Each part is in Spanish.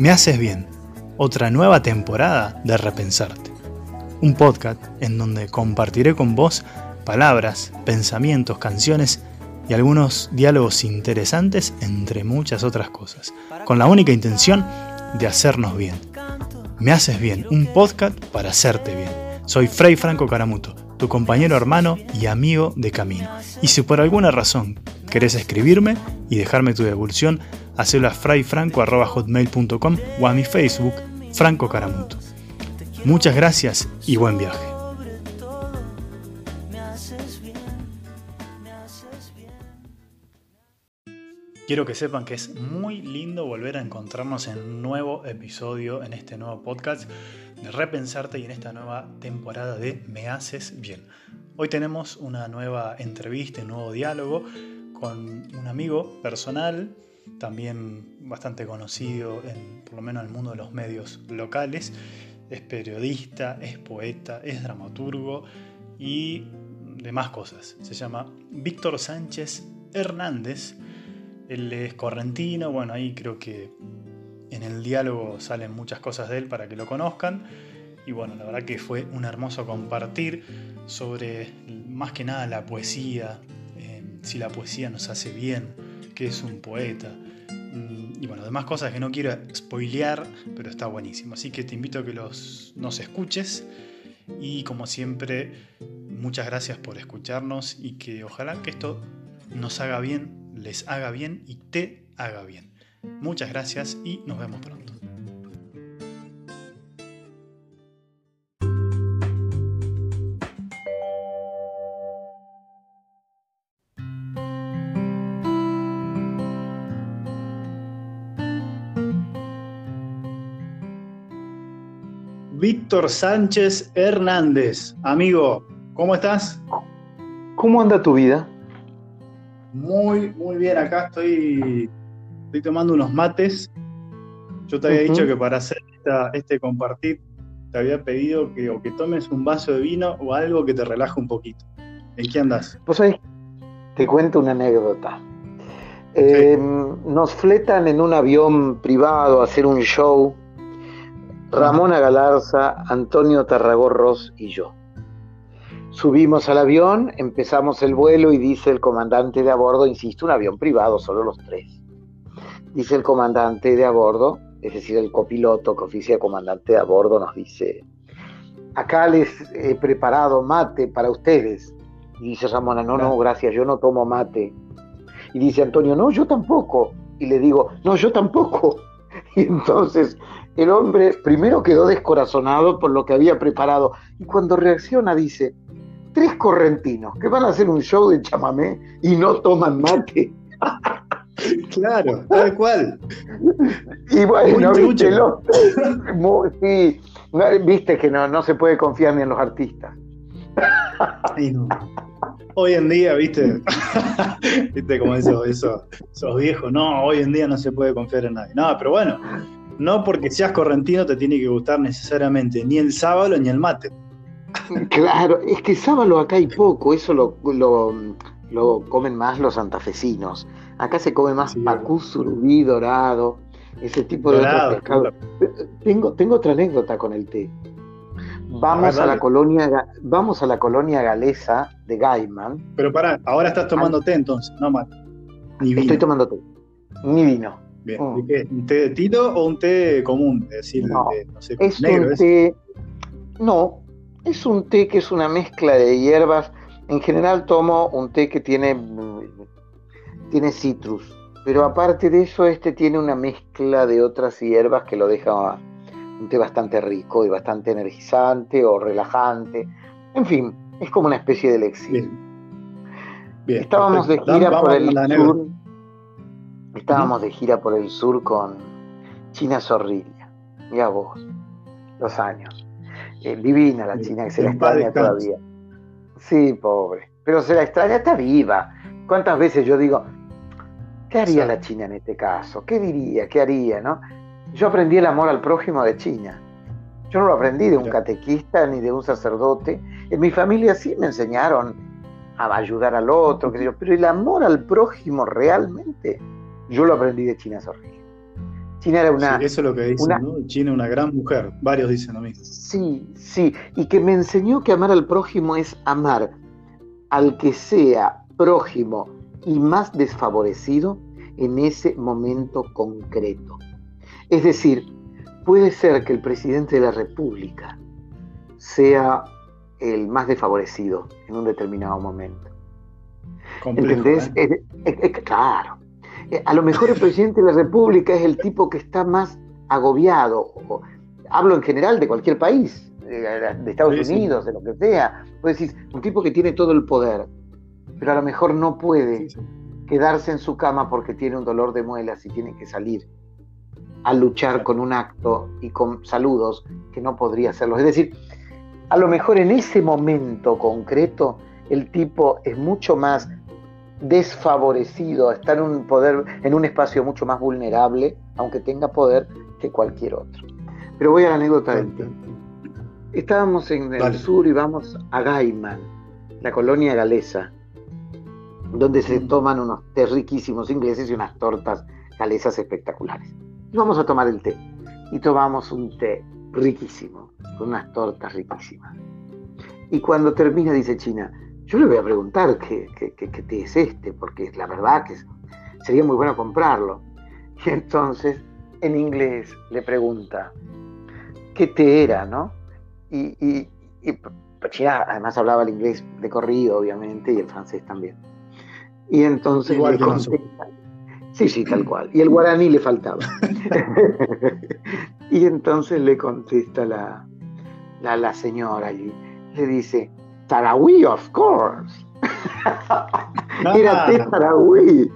Me haces bien, otra nueva temporada de Repensarte. Un podcast en donde compartiré con vos palabras, pensamientos, canciones y algunos diálogos interesantes entre muchas otras cosas, con la única intención de hacernos bien. Me haces bien, un podcast para hacerte bien. Soy Frei Franco Caramuto, tu compañero hermano y amigo de camino. Y si por alguna razón querés escribirme y dejarme tu devolución, hacelo a frayfranco.hotmail.com o a mi Facebook, Franco Caramuto. Muchas gracias y buen viaje. Quiero que sepan que es muy lindo volver a encontrarnos en un nuevo episodio, en este nuevo podcast de Repensarte y en esta nueva temporada de Me Haces Bien. Hoy tenemos una nueva entrevista, un nuevo diálogo con un amigo personal, también bastante conocido en por lo menos en el mundo de los medios locales. Es periodista, es poeta, es dramaturgo y demás cosas. Se llama Víctor Sánchez Hernández. Él es correntino, bueno, ahí creo que en el diálogo salen muchas cosas de él para que lo conozcan. Y bueno, la verdad que fue un hermoso compartir sobre más que nada la poesía, si la poesía nos hace bien, qué es un poeta. Mm, y bueno, demás cosas que no quiero spoilear, pero está buenísimo. Así que te invito a que los, nos escuches. Y como siempre, muchas gracias por escucharnos y que ojalá que esto nos haga bien, les haga bien y te haga bien. Muchas gracias y nos vemos pronto. Víctor Sánchez Hernández. Amigo, ¿cómo estás? ¿Cómo anda tu vida? Muy, muy bien. Acá estoy, estoy tomando unos mates. Yo te había dicho que para hacer este compartir te había pedido que o que tomes un vaso de vino o algo que te relaje un poquito. ¿En qué andas? Pues ahí te cuento una anécdota. Em, nos fletan en un avión privado a hacer un show Ramona Galarza, Antonio Tarragorros y yo. Subimos al avión, empezamos el vuelo y dice el comandante de a bordo, insisto, un avión privado, solo los tres. Dice el comandante de a bordo, es decir, el copiloto que oficia comandante de a bordo, nos dice, acá les he preparado mate para ustedes. Y dice Ramona, no, no, gracias, yo no tomo mate. Y dice Antonio, no, yo tampoco. Y le digo, no, yo tampoco. Y entonces el hombre primero quedó descorazonado por lo que había preparado y cuando reacciona dice, tres correntinos que van a hacer un show de chamamé y no toman mate. Claro, tal cual. Y bueno, viste, sí, viste que no, no se puede confiar ni en los artistas. Hoy en día, viste, viste como eso, eso, esos viejos, no, hoy en día no se puede confiar en nadie. No, pero bueno, no porque seas correntino te tiene que gustar necesariamente ni el sábado ni el mate. Claro, es que sábado acá hay poco, eso lo, lo, comen más los santafesinos. Acá se come más pacú, surubí, dorado, ese tipo de pescado. Tengo, tengo otra anécdota con el té. Vamos a, la colonia, vamos a la colonia galesa de Gaiman. Pero pará, ahora estás tomando té entonces, no mate. Ni vino. Estoy tomando té, ni vino. Bien. Oh. ¿Un té de tilo o un té común? Es decir, no, es un té. No, es un té que es una mezcla de hierbas. En general tomo un té que tiene, tiene citrus, pero aparte de eso, este tiene una mezcla de otras hierbas que lo deja un té bastante rico y bastante energizante o relajante. En fin, es como una especie de elixir. Bien. Estábamos de gira por el sur. Estábamos de gira por el sur con China Zorrilla. Mira vos, los años. Eh, divina la China, que se la extraña todavía. Sí, pobre. Pero se la extraña, está viva. ¿Cuántas veces yo digo, ¿qué haría la China en este caso? ¿Qué diría? ¿Qué haría? ¿no? Yo aprendí el amor al prójimo de China. Yo no lo aprendí de un catequista ni de un sacerdote. En mi familia sí me enseñaron a ayudar al otro, pero el amor al prójimo realmente yo lo aprendí de China Zorrilla. China era una... eso es lo que dicen, ¿no? China una gran mujer, varios dicen lo mismo. Sí, sí, y que me enseñó que amar al prójimo es amar al que sea prójimo y más desfavorecido en ese momento concreto. Es decir, puede ser que el presidente de la República sea el más desfavorecido en un determinado momento. ¿Entendés? ¿eh? claro. Eh, a lo mejor el presidente de la República es el tipo que está más agobiado. hablo en general de cualquier país, de Estados Unidos, de lo que sea. Puedes decir, un tipo que tiene todo el poder, pero a lo mejor no puede quedarse en su cama porque tiene un dolor de muelas y tiene que salir a luchar con un acto y con saludos que no podría hacerlo. Es decir, a lo mejor en ese momento concreto el tipo es mucho más desfavorecido, está en un poder, en un espacio mucho más vulnerable, aunque tenga poder, que cualquier otro. Pero voy a la anécdota del té. Estábamos en el sur y vamos a Gaiman, la colonia galesa, donde se mm. toman unos té riquísimos ingleses y unas tortas galesas espectaculares. Y vamos a tomar el té. Y tomamos un té riquísimo, con unas tortas riquísimas. Y cuando termina, dice China, yo le voy a preguntar qué, té es este, porque la verdad que sería muy bueno comprarlo. Y entonces, en inglés, le pregunta qué té era, ¿no? Y, y, China además hablaba el inglés de corrido, obviamente, y el francés también. Y entonces le contesta, sí, sí, tal cual. Y el guaraní le faltaba. y entonces le contesta la, la, la señora allí, le dice, Tarahui, of course. Era té Tarahui.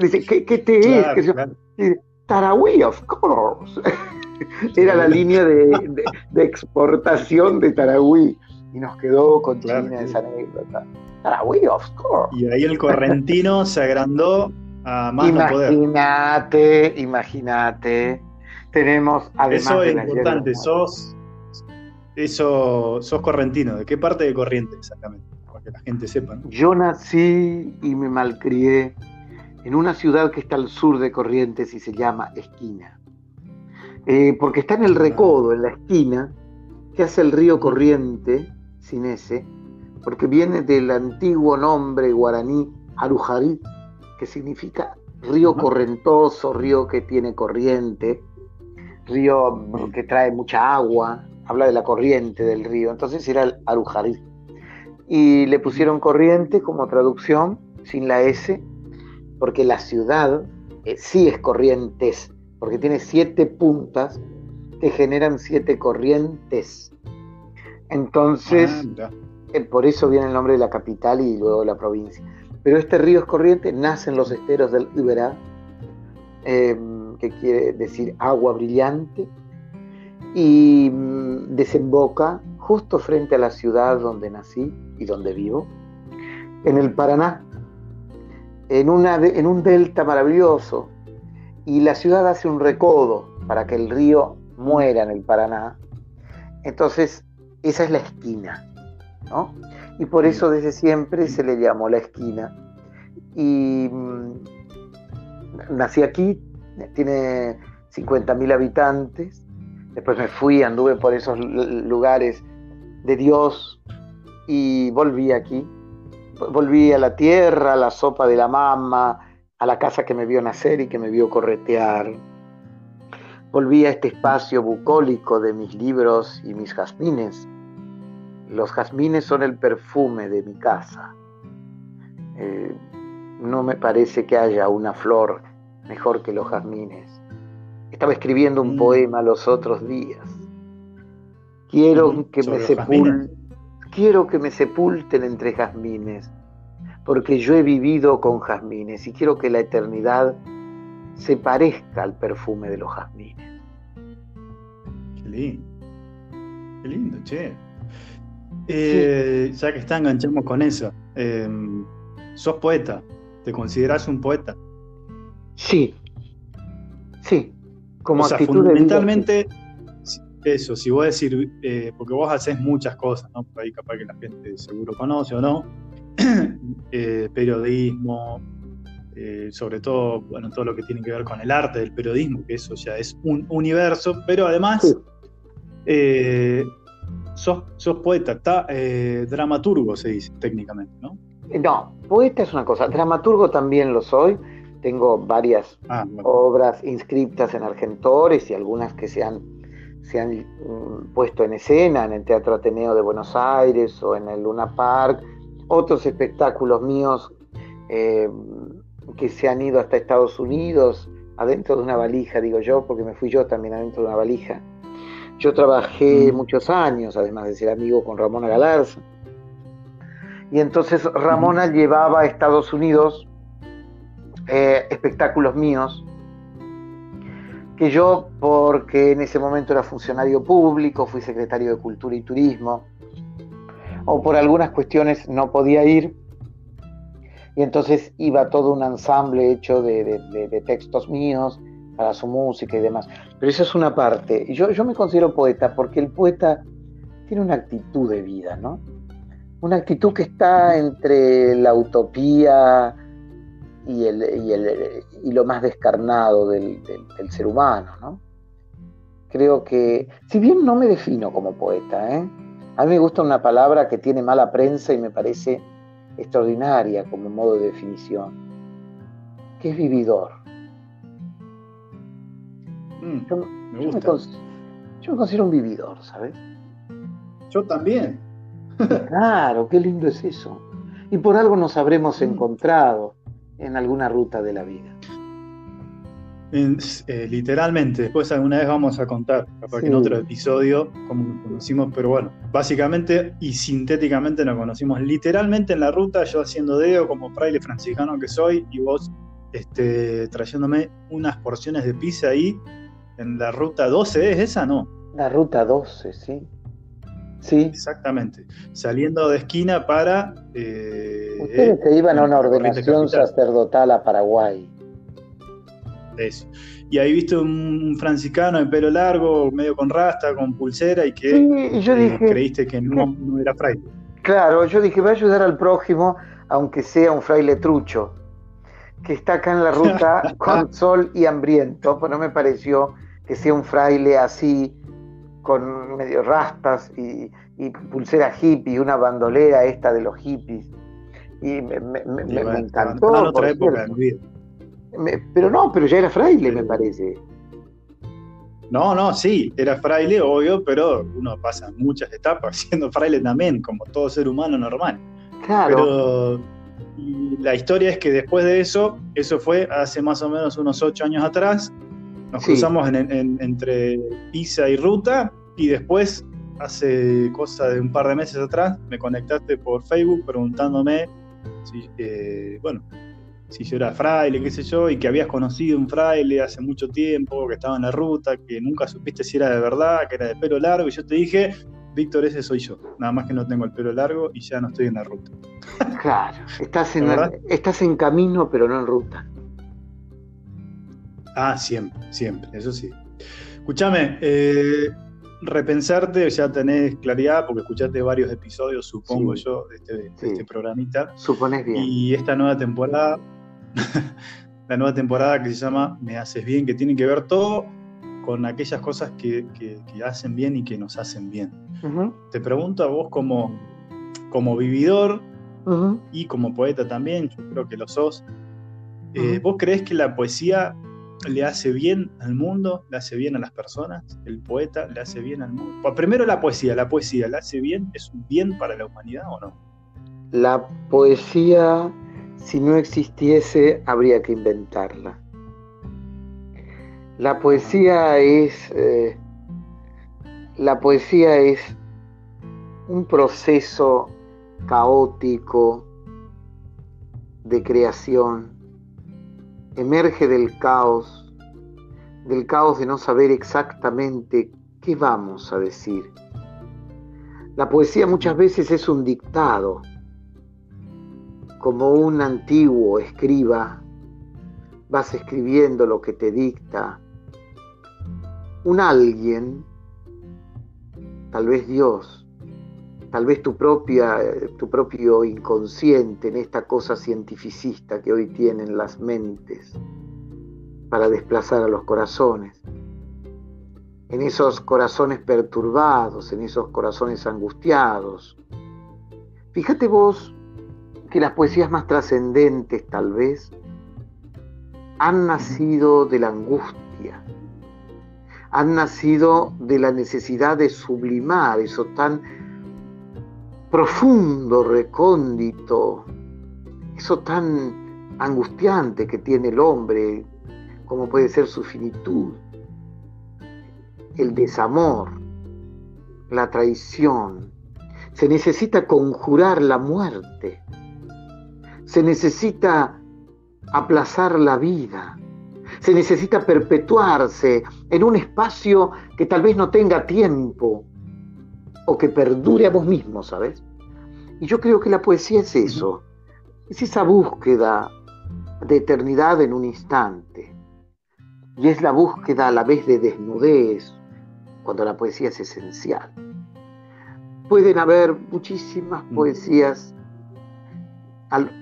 Dice, ¿qué, qué té es? Tarahui, of course. Era la línea de, de, exportación de Tarahui. Y nos quedó con China esa anécdota. Tarahui, of course. Y ahí el correntino se agrandó a más Imagínate, imagínate. Tenemos además. Eso es importante, sos eso, sos correntino. ¿De qué parte de Corriente exactamente? Para que la gente sepa. Yo nací y me malcrié en una ciudad que está al sur de Corrientes y se llama Esquina. Eh, porque está en el recodo, en la esquina, que hace el río Corriente, sin ese, porque viene del antiguo nombre guaraní Arujarí, que significa río correntoso, río que tiene corriente, río que trae mucha agua, habla de la corriente del río, entonces era el Arujarí. Y le pusieron corriente como traducción, sin la S, porque la ciudad eh, sí es corrientes, porque tiene siete puntas que generan siete corrientes. Entonces, ah, eh, por eso viene el nombre de la capital y luego la provincia. Pero este río es corriente, nace en los esteros del Iberá, em, que quiere decir agua brillante, y mm, desemboca justo frente a la ciudad donde nací y donde vivo, en el Paraná, en, una, en un delta maravilloso, y la ciudad hace un recodo para que el río muera en el Paraná. Entonces, esa es la esquina, ¿no? Y por eso desde siempre se le llamó la esquina. Y mm, nací aquí, tiene 50.000 habitantes, Después me fui, anduve por esos lugares de Dios y volví aquí. Volví a la tierra, a la sopa de la mamá, a la casa que me vio nacer y que me vio corretear. Volví a este espacio bucólico de mis libros y mis jazmines. Los jazmines son el perfume de mi casa. Eh, no me parece que haya una flor mejor que los jazmines. Estaba escribiendo un mm. poema los otros días. Quiero que me sepulten, quiero que me sepulten entre jazmines, porque yo he vivido con jazmines y quiero que la eternidad se parezca al perfume de los jazmines. Qué lindo. Qué lindo, che. Eh, ya que está, enganchamos con eso. Em, ¿Sos poeta? ¿Te consideras un poeta? Sí. Sí o sea, fundamentalmente, eso, si vos decir, eh, porque vos haces muchas cosas, ¿no? Por ahí capaz que la gente seguro conoce o no, eh, periodismo, eh, sobre todo, bueno, todo lo que tiene que ver con el arte del periodismo, que eso ya es un universo, pero además eh, sos, poeta, eh, dramaturgo se dice técnicamente, ¿no? No, poeta es una cosa, dramaturgo también lo soy. Tengo varias ah, obras inscritas en Argentores y algunas que se han, se han mm, puesto en escena en el Teatro Ateneo de Buenos Aires o en el Luna Park. Otros espectáculos míos que se han ido hasta Estados Unidos, adentro de una valija, digo yo, porque me fui yo también adentro de una valija. Yo trabajé mm. muchos años, además de ser amigo con Ramona Galarza. Y entonces Ramona llevaba a Estados Unidos eh, espectáculos míos, que yo, porque en ese momento era funcionario público, fui secretario de Cultura y Turismo, o por algunas cuestiones no podía ir, y entonces iba todo un ensamble hecho de, textos míos para su música y demás. Pero esa es una parte. Yo, yo me considero poeta porque el poeta tiene una actitud de vida, ¿no? Una actitud que está entre la utopía y, el, y, lo más descarnado del, del, ser humano, ¿no? Creo que, si bien no me defino como poeta, ¿eh? a mí me gusta una palabra que tiene mala prensa y me parece extraordinaria como modo de definición, que es vividor. Mm, yo, me yo, me considero un vividor, ¿sabes? Yo también. claro, qué lindo es eso. Y por algo nos habremos mm. encontrado en alguna ruta de la vida. Eh, literalmente, después alguna vez vamos a contar, capaz que en otro episodio, cómo nos conocimos, pero bueno, básicamente y sintéticamente nos conocimos literalmente en la ruta, yo haciendo deo como fraile franciscano que soy, y vos este, trayéndome unas porciones de pizza ahí en la ruta 12, ¿es esa, no? La ruta 12, sí. Sí. Exactamente. Saliendo de esquina para. Eh, Ustedes se iban a una ordenación sacerdotal a Paraguay eso. Y ahí viste un franciscano de pelo largo, medio con rasta, con pulsera y que eh, creíste que no, era fraile. Claro, yo dije, va a ayudar al prójimo, aunque sea un fraile trucho, que está acá en la ruta con sol y hambriento, pues no me pareció que sea un fraile así, con medio rastas y, pulsera hippie, una bandolera esta de los hippies. Y me, encantó. otra época de mi vida pero no, pero ya era fraile, me parece. No, no, sí, era fraile, obvio, pero uno pasa muchas etapas siendo fraile también, como todo ser humano normal. Claro. Pero la historia es que después de eso, eso fue hace más o menos unos ocho años atrás, nos cruzamos entre Pisa y Ruta, y después, hace cosa de un par de meses atrás, me conectaste por Facebook preguntándome si, eh, bueno, si yo era fraile, qué sé yo, y que habías conocido un fraile hace mucho tiempo, que estaba en la ruta, que nunca supiste si era de verdad, que era de pelo largo, y yo te dije, Víctor, ese soy yo, nada más que no tengo el pelo largo y ya no estoy en la ruta. Claro, estás en, estás en camino, pero no en ruta. Ah, siempre, siempre, eso sí. Escúchame, eh, repensarte, ya tenés claridad, porque escuchaste varios episodios, supongo yo, de este, de este programita. Supones bien. Y esta nueva temporada la nueva temporada que se llama Me haces bien, que tiene que ver todo con aquellas cosas que, hacen bien y que nos hacen bien. Te pregunto a vos como, como vividor y como poeta también, yo creo que lo sos, eh, ¿vos crees que la poesía le hace bien al mundo, le hace bien a las personas? ¿El poeta le hace bien al mundo? Pues primero la poesía, ¿la poesía le hace bien? ¿Es un bien para la humanidad o no? La poesía si no existiese, habría que inventarla. La poesía es. Eh, la poesía es un proceso caótico de creación. Emerge del caos, del caos de no saber exactamente qué vamos a decir. La poesía muchas veces es un dictado, como un antiguo escriba, vas escribiendo lo que te dicta un alguien, tal vez Dios, tal vez tu, propia, tu propio inconsciente en esta cosa cientificista que hoy tienen las mentes para desplazar a los corazones, en esos corazones perturbados, en esos corazones angustiados. Fíjate vos que las poesías más trascendentes tal vez han nacido de la angustia, han nacido de la necesidad de sublimar eso tan profundo, recóndito, eso tan angustiante que tiene el hombre, como puede ser su finitud, el desamor, la traición. Se necesita conjurar la muerte, se necesita aplazar la vida, se necesita perpetuarse en un espacio que tal vez no tenga tiempo o que perdure a vos mismo, ¿sabes? Y yo creo que la poesía es eso, es esa búsqueda de eternidad en un instante. Y es la búsqueda a la vez de desnudez, cuando la poesía es esencial. Pueden haber muchísimas poesías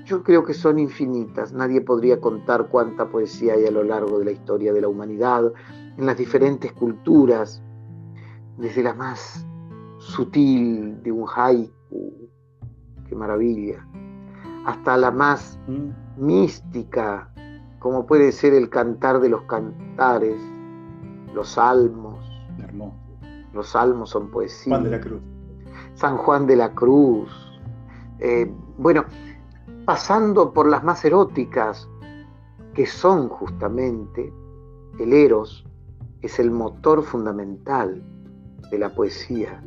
yo creo que son infinitas. Nadie podría contar cuánta poesía hay a lo largo de la historia de la humanidad, en las diferentes culturas, desde la más sutil de un haiku, qué maravilla, hasta la más mm. mística, como puede ser el cantar de los cantares, los salmos. Los salmos son poesía. Juan de la Cruz. San Juan de la Cruz. Eh, bueno, pasando por las más eróticas, que son justamente el eros, es el motor fundamental de la poesía.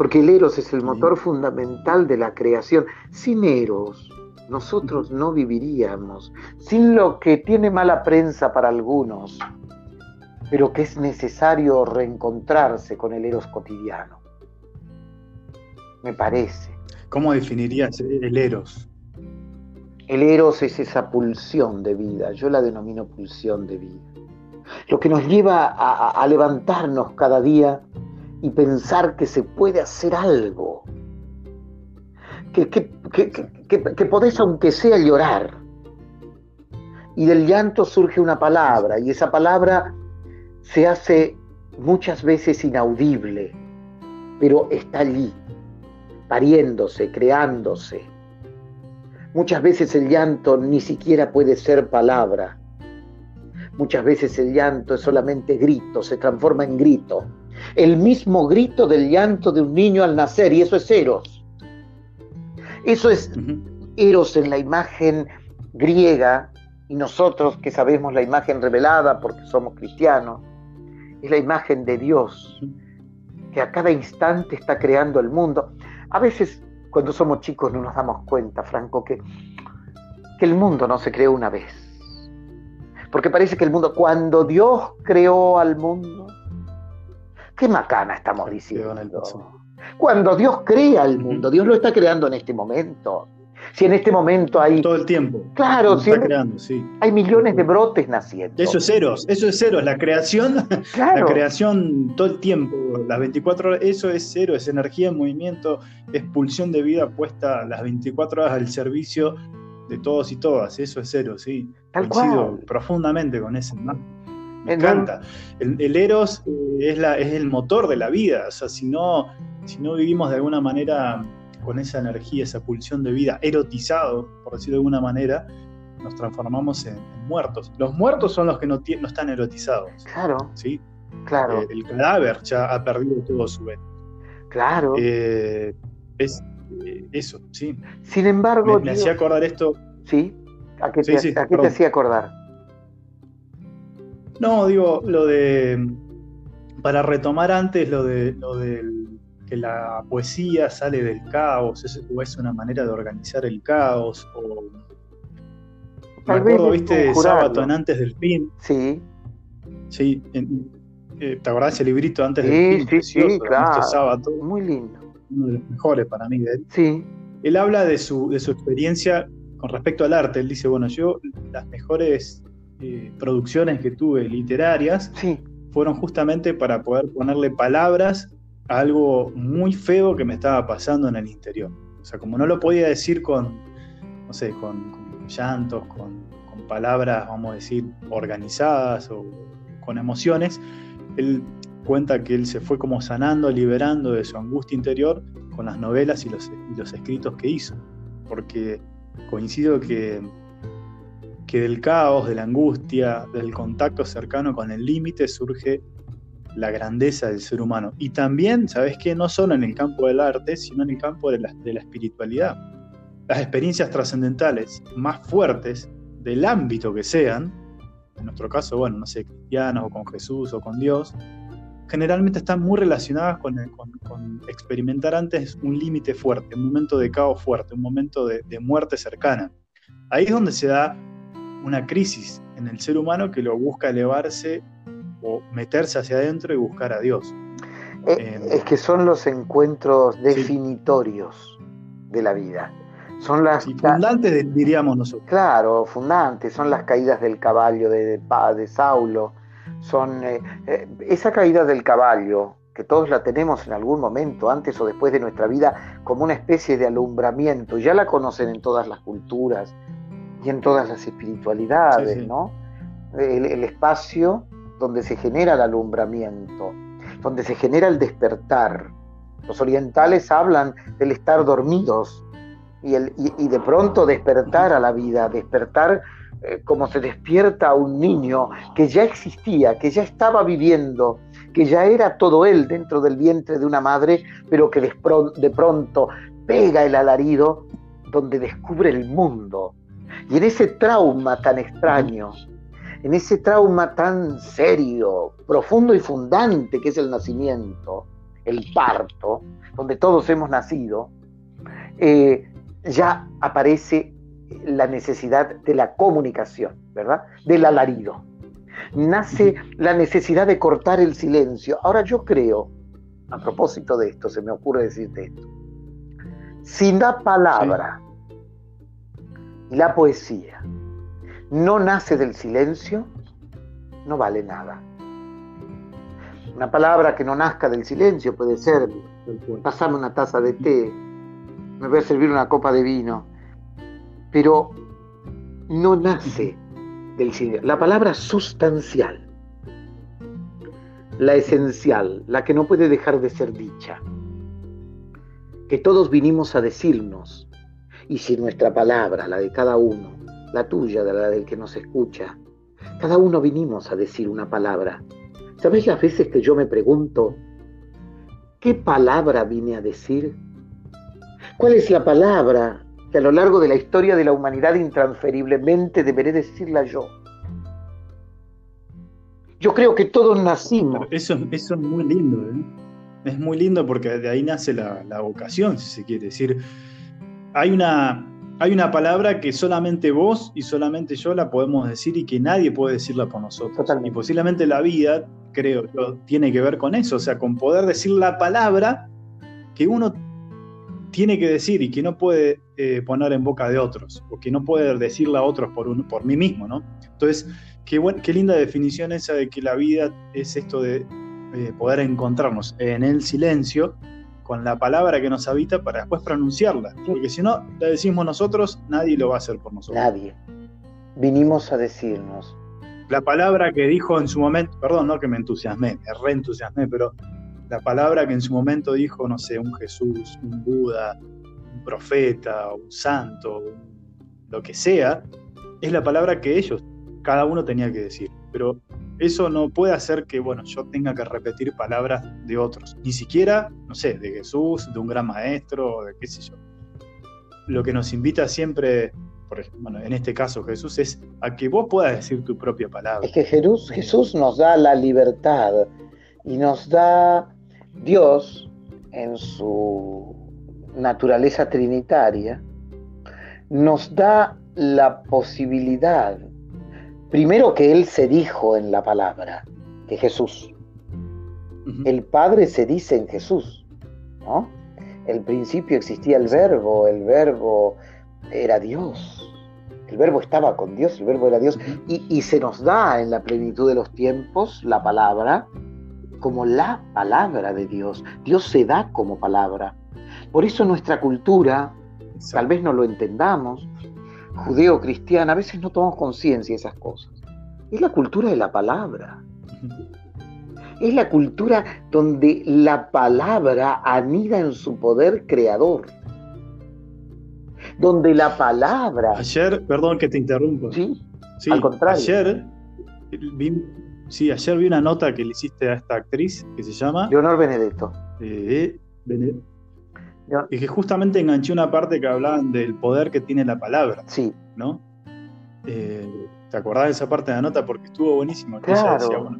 Porque el eros es el motor fundamental de la creación. Sin eros, nosotros no viviríamos. Sin lo que tiene mala prensa para algunos, pero que es necesario reencontrarse con el eros cotidiano. Me parece. ¿Cómo definirías el eros? El eros es esa pulsión de vida, yo la denomino pulsión de vida. Lo que nos lleva a, levantarnos cada día y pensar que se puede hacer algo. Que, que, podés aunque sea llorar. Y del llanto surge una palabra y esa palabra se hace muchas veces inaudible, pero está allí, pariéndose, creándose Muchas veces el llanto ni siquiera puede ser palabra. Muchas veces el llanto es solamente grito, se transforma en grito. El mismo grito del llanto de un niño al nacer, y eso es Eros. Eso es Eros en la imagen griega, y nosotros que sabemos la imagen revelada porque somos cristianos, es la imagen de Dios, que a cada instante está creando el mundo. A veces cuando somos chicos no nos damos cuenta, Franco, que, que el mundo no se creó una vez. Porque parece que el mundo, cuando Dios creó al mundo, qué macana estamos diciendo. Cuando Dios crea el mundo, Dios lo está creando en este momento. Si en este momento hay. Todo el tiempo. Claro, si hay millones de brotes naciendo. Eso es ceros, eso es cero. La creación, la creación todo el tiempo, las 24 horas, eso es cero, es energía en movimiento, es pulsión de vida puesta las 24 horas al servicio de todos y todas. Eso es cero, sí. Coincido profundamente con eso. Me encanta. El, Eros eh, es, la, es el motor de la vida. O sea, si no, si no vivimos de alguna manera con esa energía, esa pulsión de vida, erotizado, por decirlo de alguna manera, nos transformamos en, muertos. Los muertos son los que no, no están erotizados. Claro. ¿sí? Claro. Eh, el cadáver ya ha perdido todo su vento. Claro. Eh, es eh, eso, sí. Sin embargo. Me, hacía acordar esto. Sí. ¿A qué, te, ¿a qué te hacía acordar? No, digo, lo de. Para retomar antes lo de lo del que la poesía sale del caos, es, o es una manera de organizar el caos, o... Me acuerdo, viste, Sábado en Antes del Fin. Sí. Sí, eh, ¿te acordás ese librito Antes del Fin? Sí, sí, claro. Sábado. Muy lindo. Uno de los mejores para mí de él. Sí. Él habla de su, de su experiencia con respecto al arte. Él dice, bueno, yo las mejores eh, producciones que tuve literarias sí. fueron justamente para poder ponerle palabras algo muy feo que me estaba pasando en el interior. O sea, como no lo podía decir con, no sé, con, llantos, con, con, palabras, vamos a decir, organizadas o con emociones, él cuenta que él se fue como sanando, liberando de su angustia interior con las novelas y los, y los escritos que hizo. Porque coincido que, que del caos, de la angustia, del contacto cercano con el límite surge la grandeza del ser humano. Y también, ¿sabes qué? No solo en el campo del arte, sino en el campo de la, espiritualidad. Las experiencias trascendentales más fuertes del ámbito que sean, en nuestro caso, bueno, no sé, cristianos o con Jesús o con Dios, generalmente están muy relacionadas con, con, experimentar antes un límite fuerte, un momento de caos fuerte, un momento de, de muerte cercana. Ahí es donde se da una crisis en el ser humano que lo busca elevarse o meterse hacia adentro y buscar a Dios. Eh, em, es que son los encuentros definitorios de la vida. Son las fundantes, diríamos nosotros. Claro, fundantes, son las caídas del caballo de, de, Saulo. Son eh, eh, esa caída del caballo, que todos la tenemos en algún momento, antes o después de nuestra vida, como una especie de alumbramiento. Ya la conocen en todas las culturas y en todas las espiritualidades, ¿no? el espacio donde se genera el alumbramiento, donde se genera el despertar. Los orientales hablan del estar dormidos y, el, y, de pronto despertar a la vida, despertar eh, como se despierta a un niño que ya existía, que ya estaba viviendo, que ya era todo él dentro del vientre de una madre, pero que de, de pronto pega el alarido donde descubre el mundo. Y en ese trauma tan extraño, en ese trauma tan serio, profundo y fundante que es el nacimiento, el parto, donde todos hemos nacido, eh, ya aparece la necesidad de la comunicación, ¿verdad? Del alarido. Nace la necesidad de cortar el silencio. Ahora yo creo, a propósito de esto, se me ocurre decirte esto, si la palabra la poesía no nace del silencio, no vale nada. Una palabra que no nazca del silencio puede ser, pasame una taza de té, me voy a servir una copa de vino, pero no nace del silencio. La palabra sustancial, la esencial, la que no puede dejar de ser dicha, que todos vinimos a decirnos, y si nuestra palabra, la de cada uno, la tuya, la del que nos escucha. Cada uno vinimos a decir una palabra. ¿Sabes las veces que yo me pregunto, ¿qué palabra vine a decir? ¿Cuál es la palabra que a lo largo de la historia de la humanidad intransferiblemente deberé decirla yo? Yo creo que todos nacimos. Eso, eso es muy lindo, ¿eh? Es muy lindo porque de ahí nace la, la vocación, si se quiere decir. Hay una, hay una palabra que solamente vos y solamente yo la podemos decir y que nadie puede decirla por nosotros. Y posiblemente la vida, creo tiene que ver con eso, o sea, con poder decir la palabra que uno tiene que decir y que no puede eh, poner en boca de otros, o que no puede decirla a otros por, por mí mismo, ¿no? Entonces, qué, qué linda definición esa de que la vida es esto de eh, poder encontrarnos en el silencio con la palabra que nos habita para después pronunciarla. Porque si no la decimos nosotros, nadie lo va a hacer por nosotros. Nadie. Vinimos a decirnos. La palabra que dijo en su momento, perdón, no que me entusiasmé, me reentusiasmé, pero la palabra que en su momento dijo, no sé, un Jesús, un Buda, un profeta, un santo, lo que sea, es la palabra que ellos, cada uno tenía que decir. Pero eso no puede hacer que, bueno, yo tenga que repetir palabras de otros, ni siquiera, no sé, de Jesús, de un gran maestro, de qué sé yo. Lo que nos invita siempre, por ejemplo, bueno, en este caso Jesús, es a que vos puedas decir tu propia palabra. Es que Jesús, Jesús nos da la libertad y nos da Dios en su naturaleza trinitaria, nos da la posibilidad Primero que Él se dijo en la palabra, que Jesús. El Padre se dice en Jesús, ¿no? El principio existía el verbo, el verbo era Dios. El verbo estaba con Dios, el verbo era Dios. y, se nos da en la plenitud de los tiempos la palabra como la palabra de Dios. Dios se da como palabra. Por eso nuestra cultura, tal vez no lo entendamos, judeo-cristiana, a veces no tomamos conciencia de esas cosas. Es la cultura de la palabra. Es la cultura donde la palabra anida en su poder creador. Donde la palabra... Ayer, perdón que te interrumpa. Sí, al contrario. Ayer vi, sí, ayer vi una nota que le hiciste a esta actriz que se llama... Leonor Benedetto. Eh, y que justamente enganché una parte que hablaban del poder que tiene la palabra. Sí. ¿No? Eh, ¿Te acordás de esa parte de la nota? Porque estuvo buenísimo. Claro.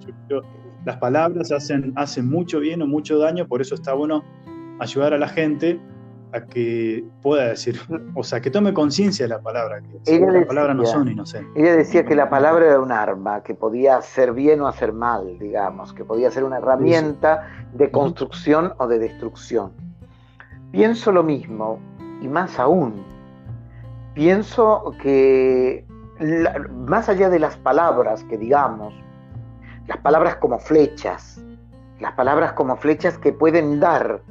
las palabras hacen, hacen mucho bien o mucho daño, por eso está bueno ayudar a la gente a que pueda decir, o sea, que tome conciencia de la palabra, que las palabras no son inocentes. Ella decía que la palabra era un arma, que podía hacer bien o hacer mal, digamos, que podía ser una herramienta de construcción o de destrucción. Pienso lo mismo, y más aún, pienso que más allá de las palabras que digamos, las palabras como flechas, las palabras como flechas que pueden dar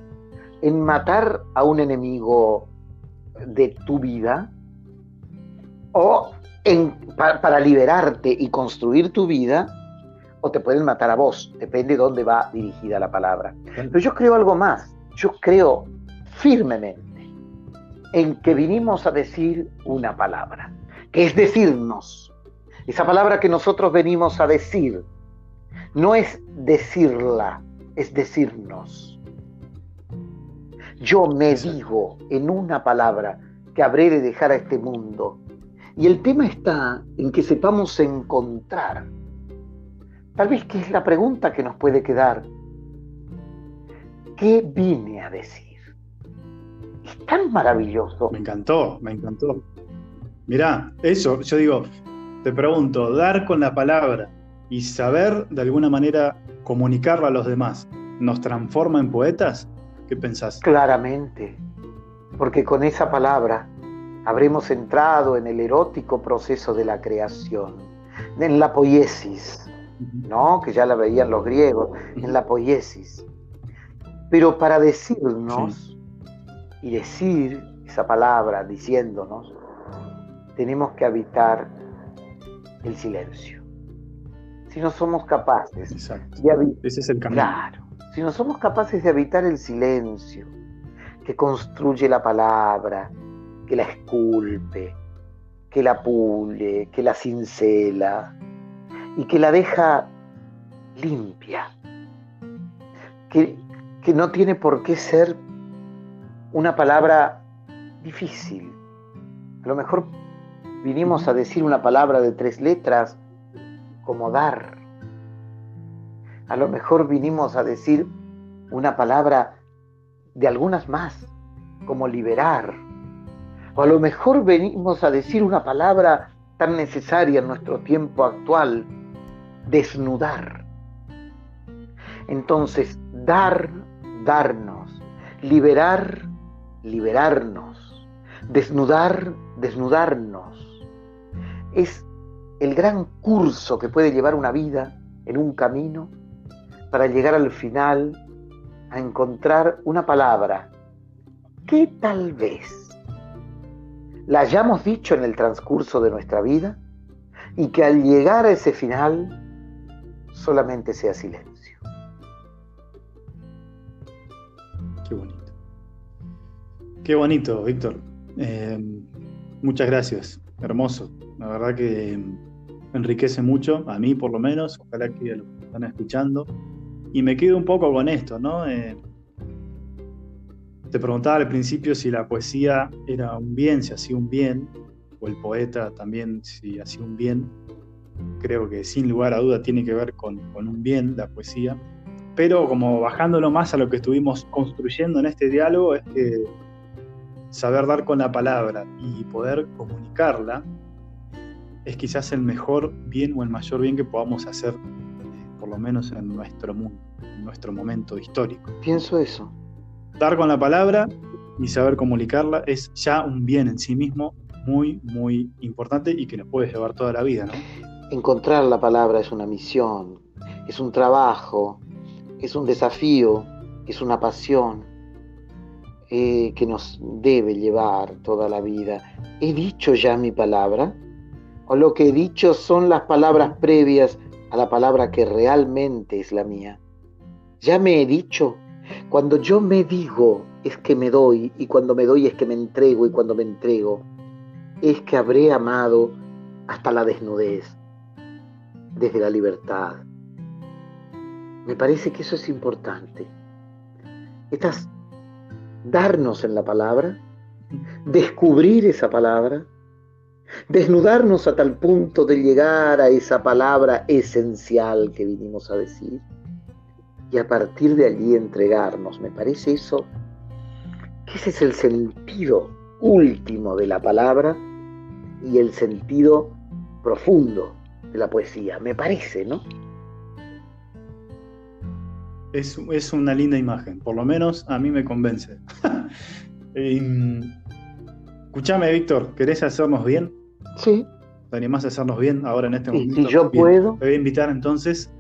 en matar a un enemigo de tu vida o en, para, liberarte y construir tu vida, o te pueden matar a vos, depende de dónde va dirigida la palabra. Pero yo creo algo más, yo creo firmemente en que vinimos a decir una palabra, que es decirnos. Esa palabra que nosotros venimos a decir no es decirla, es decirnos. Yo me digo en una palabra que habré de dejar a este mundo. Y el tema está en que sepamos encontrar. Tal vez que es la pregunta que nos puede quedar. ¿Qué vine a decir? Es tan maravilloso. Me encantó, me encantó. Mirá, eso, yo digo, te pregunto, dar con la palabra y saber de alguna manera comunicarla a los demás, ¿nos transforma en poetas? ¿Qué pensás? Claramente, porque con esa palabra habremos entrado en el erótico proceso de la creación, en la poiesis, ¿no? Que ya la veían los griegos, en la poiesis. Pero para decirnos, y decir esa palabra diciéndonos, tenemos que habitar el silencio. Si no somos capaces de habitar, ese es el camino. Claro, si no somos capaces de habitar el silencio que construye la palabra, que la esculpe, que la pule, que la cincela y que la deja limpia, que, que no tiene por qué ser una palabra difícil. A lo mejor vinimos a decir una palabra de tres letras como dar. A lo mejor vinimos a decir una palabra de algunas más como liberar. O a lo mejor venimos a decir una palabra tan necesaria en nuestro tiempo actual, desnudar. Entonces, dar, darnos, liberar, liberarnos, desnudar, desnudarnos. Es el gran curso que puede llevar una vida en un camino para llegar al final a encontrar una palabra que tal vez la hayamos dicho en el transcurso de nuestra vida y que al llegar a ese final solamente sea silencio. Qué bonito. Qué bonito, Víctor. Eh, muchas gracias. Hermoso. La verdad que enriquece mucho, a mí por lo menos, ojalá que que están escuchando. Y me quedo un poco con esto, ¿no? Eh, te preguntaba al principio si la poesía era un bien, si hacía un bien, o el poeta también si hacía un bien. Creo que sin lugar a duda tiene que ver con, con un bien la poesía. Pero como bajándolo más a lo que estuvimos construyendo en este diálogo, es que saber dar con la palabra y poder comunicarla es quizás el mejor bien o el mayor bien que podamos hacer, por lo menos en nuestro mundo, en nuestro momento histórico. Pienso eso. Dar con la palabra y saber comunicarla es ya un bien en sí mismo muy, muy importante y que nos puede llevar toda la vida, ¿no? Encontrar la palabra es una misión, es un trabajo, es un desafío, es una pasión eh, que nos debe llevar toda la vida. ¿He dicho ya mi palabra? ¿O lo que he dicho son las palabras previas a la palabra que realmente es la mía? Ya me he dicho, cuando yo me digo es que me doy y cuando me doy es que me entrego y cuando me entrego es que habré amado hasta la desnudez, desde la libertad. Me parece que eso es importante. Estas, darnos en la palabra, descubrir esa palabra, desnudarnos a tal punto de llegar a esa palabra esencial que vinimos a decir y a partir de allí entregarnos. Me parece eso, que ese es el sentido último de la palabra y el sentido profundo de la poesía, me parece, ¿no? Es, es una linda imagen, por lo menos a mí me convence. Em, escúchame, Víctor, ¿querés hacernos bien? Sí. ¿Te animás a hacernos bien ahora en este momento? Si yo puedo. Te voy a invitar entonces,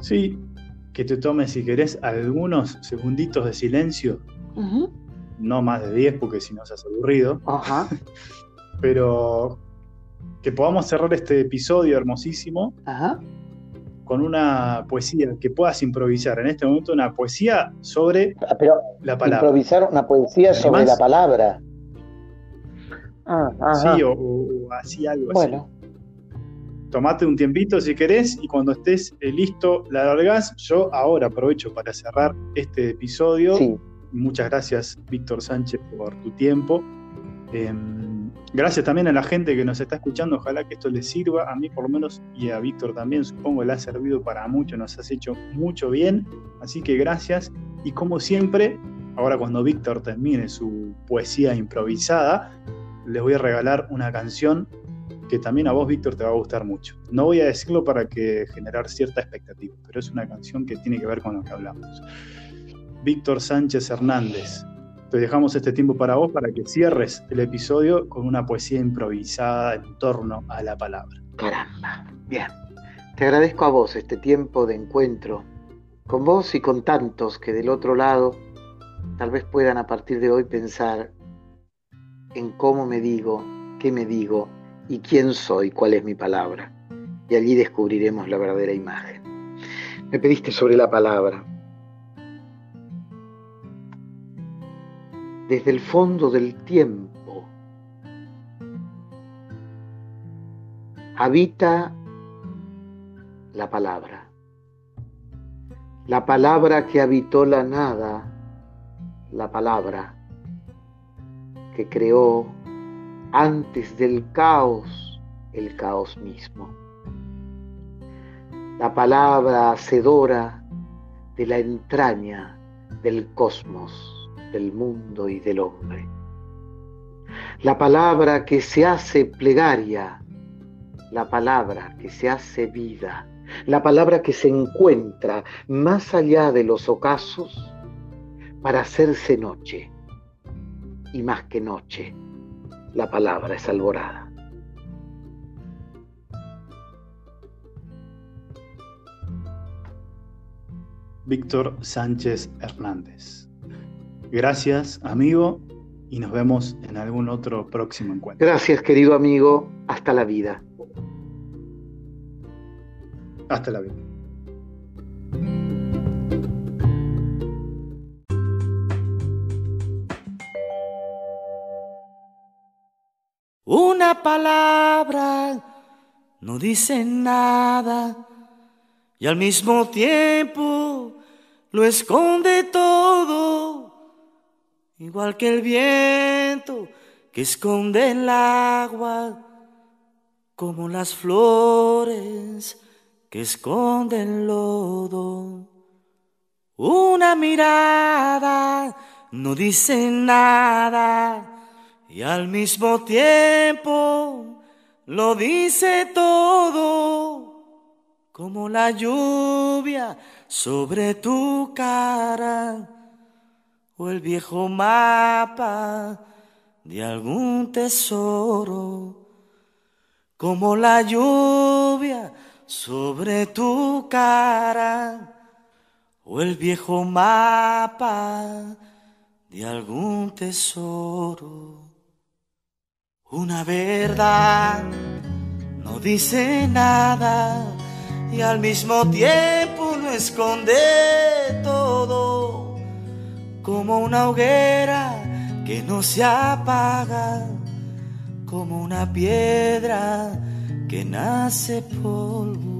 sí, que te tomes, si querés, algunos segunditos de silencio. No más de 10, porque si no se hace aburrido. Ajá. pero que podamos cerrar este episodio hermosísimo con una poesía que puedas improvisar en este momento, una poesía sobre ah, pero la palabra. Improvisar una poesía sobre la palabra. Ah, sí, o, así algo bueno. Tomate un tiempito si querés y cuando estés eh, listo la largás. Yo ahora aprovecho para cerrar este episodio. Muchas gracias, Víctor Sánchez, por tu tiempo. Em, Gracias también a la gente que nos está escuchando, ojalá que esto les sirva, a mí por lo menos y a Víctor también, supongo le ha servido para mucho, nos has hecho mucho bien, así que gracias y como siempre, ahora cuando Víctor termine su poesía improvisada, les voy a regalar una canción que también a vos, Víctor, te va a gustar mucho. No voy a decirlo para que generar cierta expectativa, pero es una canción que tiene que ver con lo que hablamos. Víctor Sánchez Hernández, te dejamos este tiempo para vos para que cierres el episodio con una poesía improvisada en torno a la palabra. Caramba, bien. Te agradezco a vos este tiempo de encuentro con vos y con tantos que del otro lado tal vez puedan a partir de hoy pensar en cómo me digo, qué me digo y quién soy, cuál es mi palabra. Y allí descubriremos la verdadera imagen. Me pediste sobre la palabra. Desde el fondo del tiempo. Habita la palabra. La palabra que habitó la nada, la palabra que creó antes del caos el caos mismo. La palabra hacedora de la entraña del cosmos del mundo y del hombre. La palabra que se hace plegaria, la palabra que se hace vida, la palabra que se encuentra más allá de los ocasos para hacerse noche. Y más que noche, la palabra es alborada. Víctor Sánchez Hernández. Gracias, amigo, y nos vemos en algún otro próximo encuentro. Gracias, querido amigo. Hasta la vida. Hasta la vida. Una palabra no dice nada y al mismo tiempo lo esconde todo igual que el viento que esconde el agua, como las flores que esconden el lodo. Una mirada no dice nada y al mismo tiempo lo dice todo, como la lluvia sobre tu cara o el viejo mapa de algún tesoro, como la lluvia sobre tu cara, o el viejo mapa de algún tesoro. Una verdad no dice nada y al mismo tiempo no esconde todo, como una hoguera que no se apaga, como una piedra que nace polvo.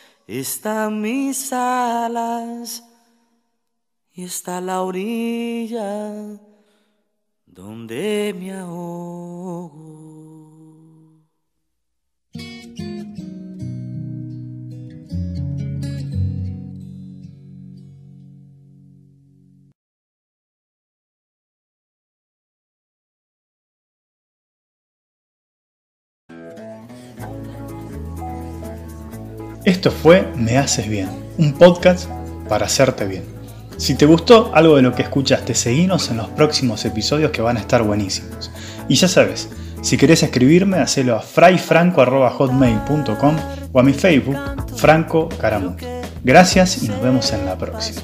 están mis alas y está la orilla donde me ahogo. Esto fue Me Haces Bien, un podcast para hacerte bien. Si te gustó algo de lo que escuchaste, seguinos en los próximos episodios que van a estar buenísimos. Y ya sabes, si querés escribirme, hacelo a frayfranco.hotmail.com o a mi Facebook, Franco Caramuto. Gracias y nos vemos en la próxima.